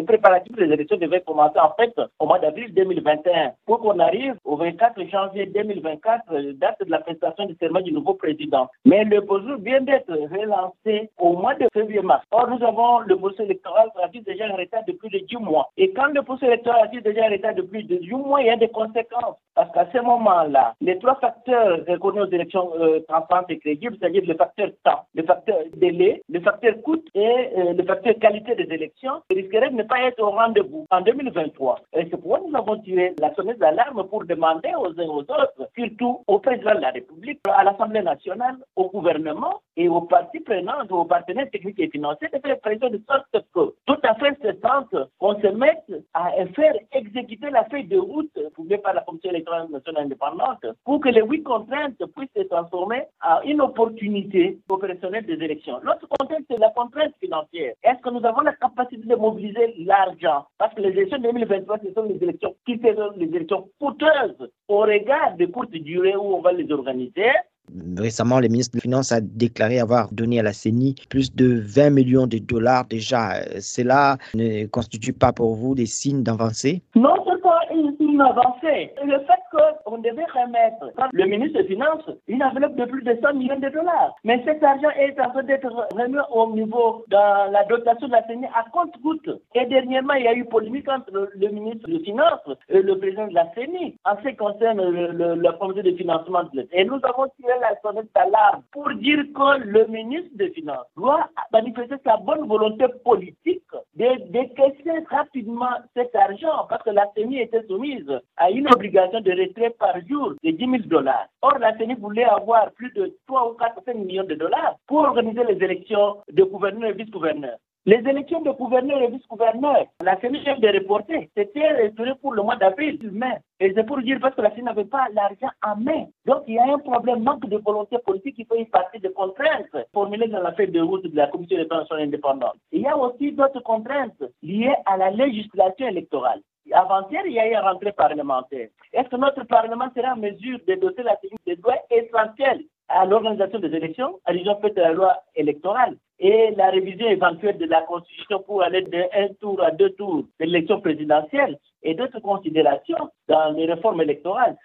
Les préparatifs des élections devaient commencer en fait au mois d'avril 2021 pour qu'on arrive au 24 janvier 2024, date de la prestation du serment du nouveau président. Mais le processus vient d'être relancé au mois de février-mars. Or, nous avons le processus électoral qui déjà en retard de plus de 10 mois. Et quand le processus électoral est déjà en retard de plus de 10 mois, il y a des conséquences. Parce qu'à ce moment-là, les trois facteurs reconnus aux élections euh, transparentes et crédibles, c'est-à-dire le facteur temps, le facteur délai, le facteur coût et euh, le facteur qualité des élections, risqueraient de ne pas être au rendez-vous en 2023. Et c'est pourquoi nous avons tiré la sonnette d'alarme pour demander aux uns aux autres, surtout au président de la République, à l'Assemblée nationale, au gouvernement et aux parties prenantes, aux partenaires techniques et financiers, de faire pression de sorte que tout à fait se sente qu'on se mette à faire exécuter la feuille de route trouvée par la Commission électorale nationale indépendante pour que les huit contraintes puissent se transformer en une opportunité opérationnelle des élections. L'autre contrainte, c'est la contrainte financière. Est-ce que nous avons la capacité de mobiliser l'argent Parce que les élections 2023, ce sont les élections qui seront les élections coûteuses au regard des courtes durées où on va les organiser. Récemment, le ministre des Finances a déclaré avoir donné à la CENI plus de 20 millions de dollars déjà. Cela ne constitue pas pour vous des signes d'avancée? Non, une signe d'avancée. Le fait qu'on devait remettre, le ministre des Finances, une enveloppe de plus de 100 millions de dollars. Mais cet argent est en train d'être remis au niveau de la dotation de la CENI à compte-goutte. Et dernièrement, il y a eu polémique entre le, ministre des Finances et le président de la CENI en ce qui concerne le, le, de financement. Et nous avons tiré la sonnette d'alarme pour dire que le ministre des Finances doit manifester sa bonne volonté politique décaisser rapidement cet argent parce que la CENI était soumise à une obligation de retrait par jour de 10 000 dollars. Or, la CENI voulait avoir plus de 3 ou 4 5 millions de dollars pour organiser les élections de gouverneurs et vice-gouverneurs. Les élections de gouverneurs et vice-gouverneurs, la CENI vient de reporter. C'était restauré pour le mois d'avril, mai. Et c'est pour dire parce que la CENI n'avait pas l'argent en main. Donc il y a un problème, manque de volonté politique qui fait partie de contraintes formulées dans la feuille de route de la Commission des pensions indépendantes. Il y a aussi d'autres contraintes liées à la législation électorale. Avant-hier, il y a eu une rentrée parlementaire. Est-ce que notre Parlement sera en mesure de doter la CENI des droits essentiels à l'organisation des élections, à l'usage de la loi électorale et la révision éventuelle de la Constitution pour aller d'un tour à deux tours de l'élection présidentielle et d'autres considérations dans les réformes électorales.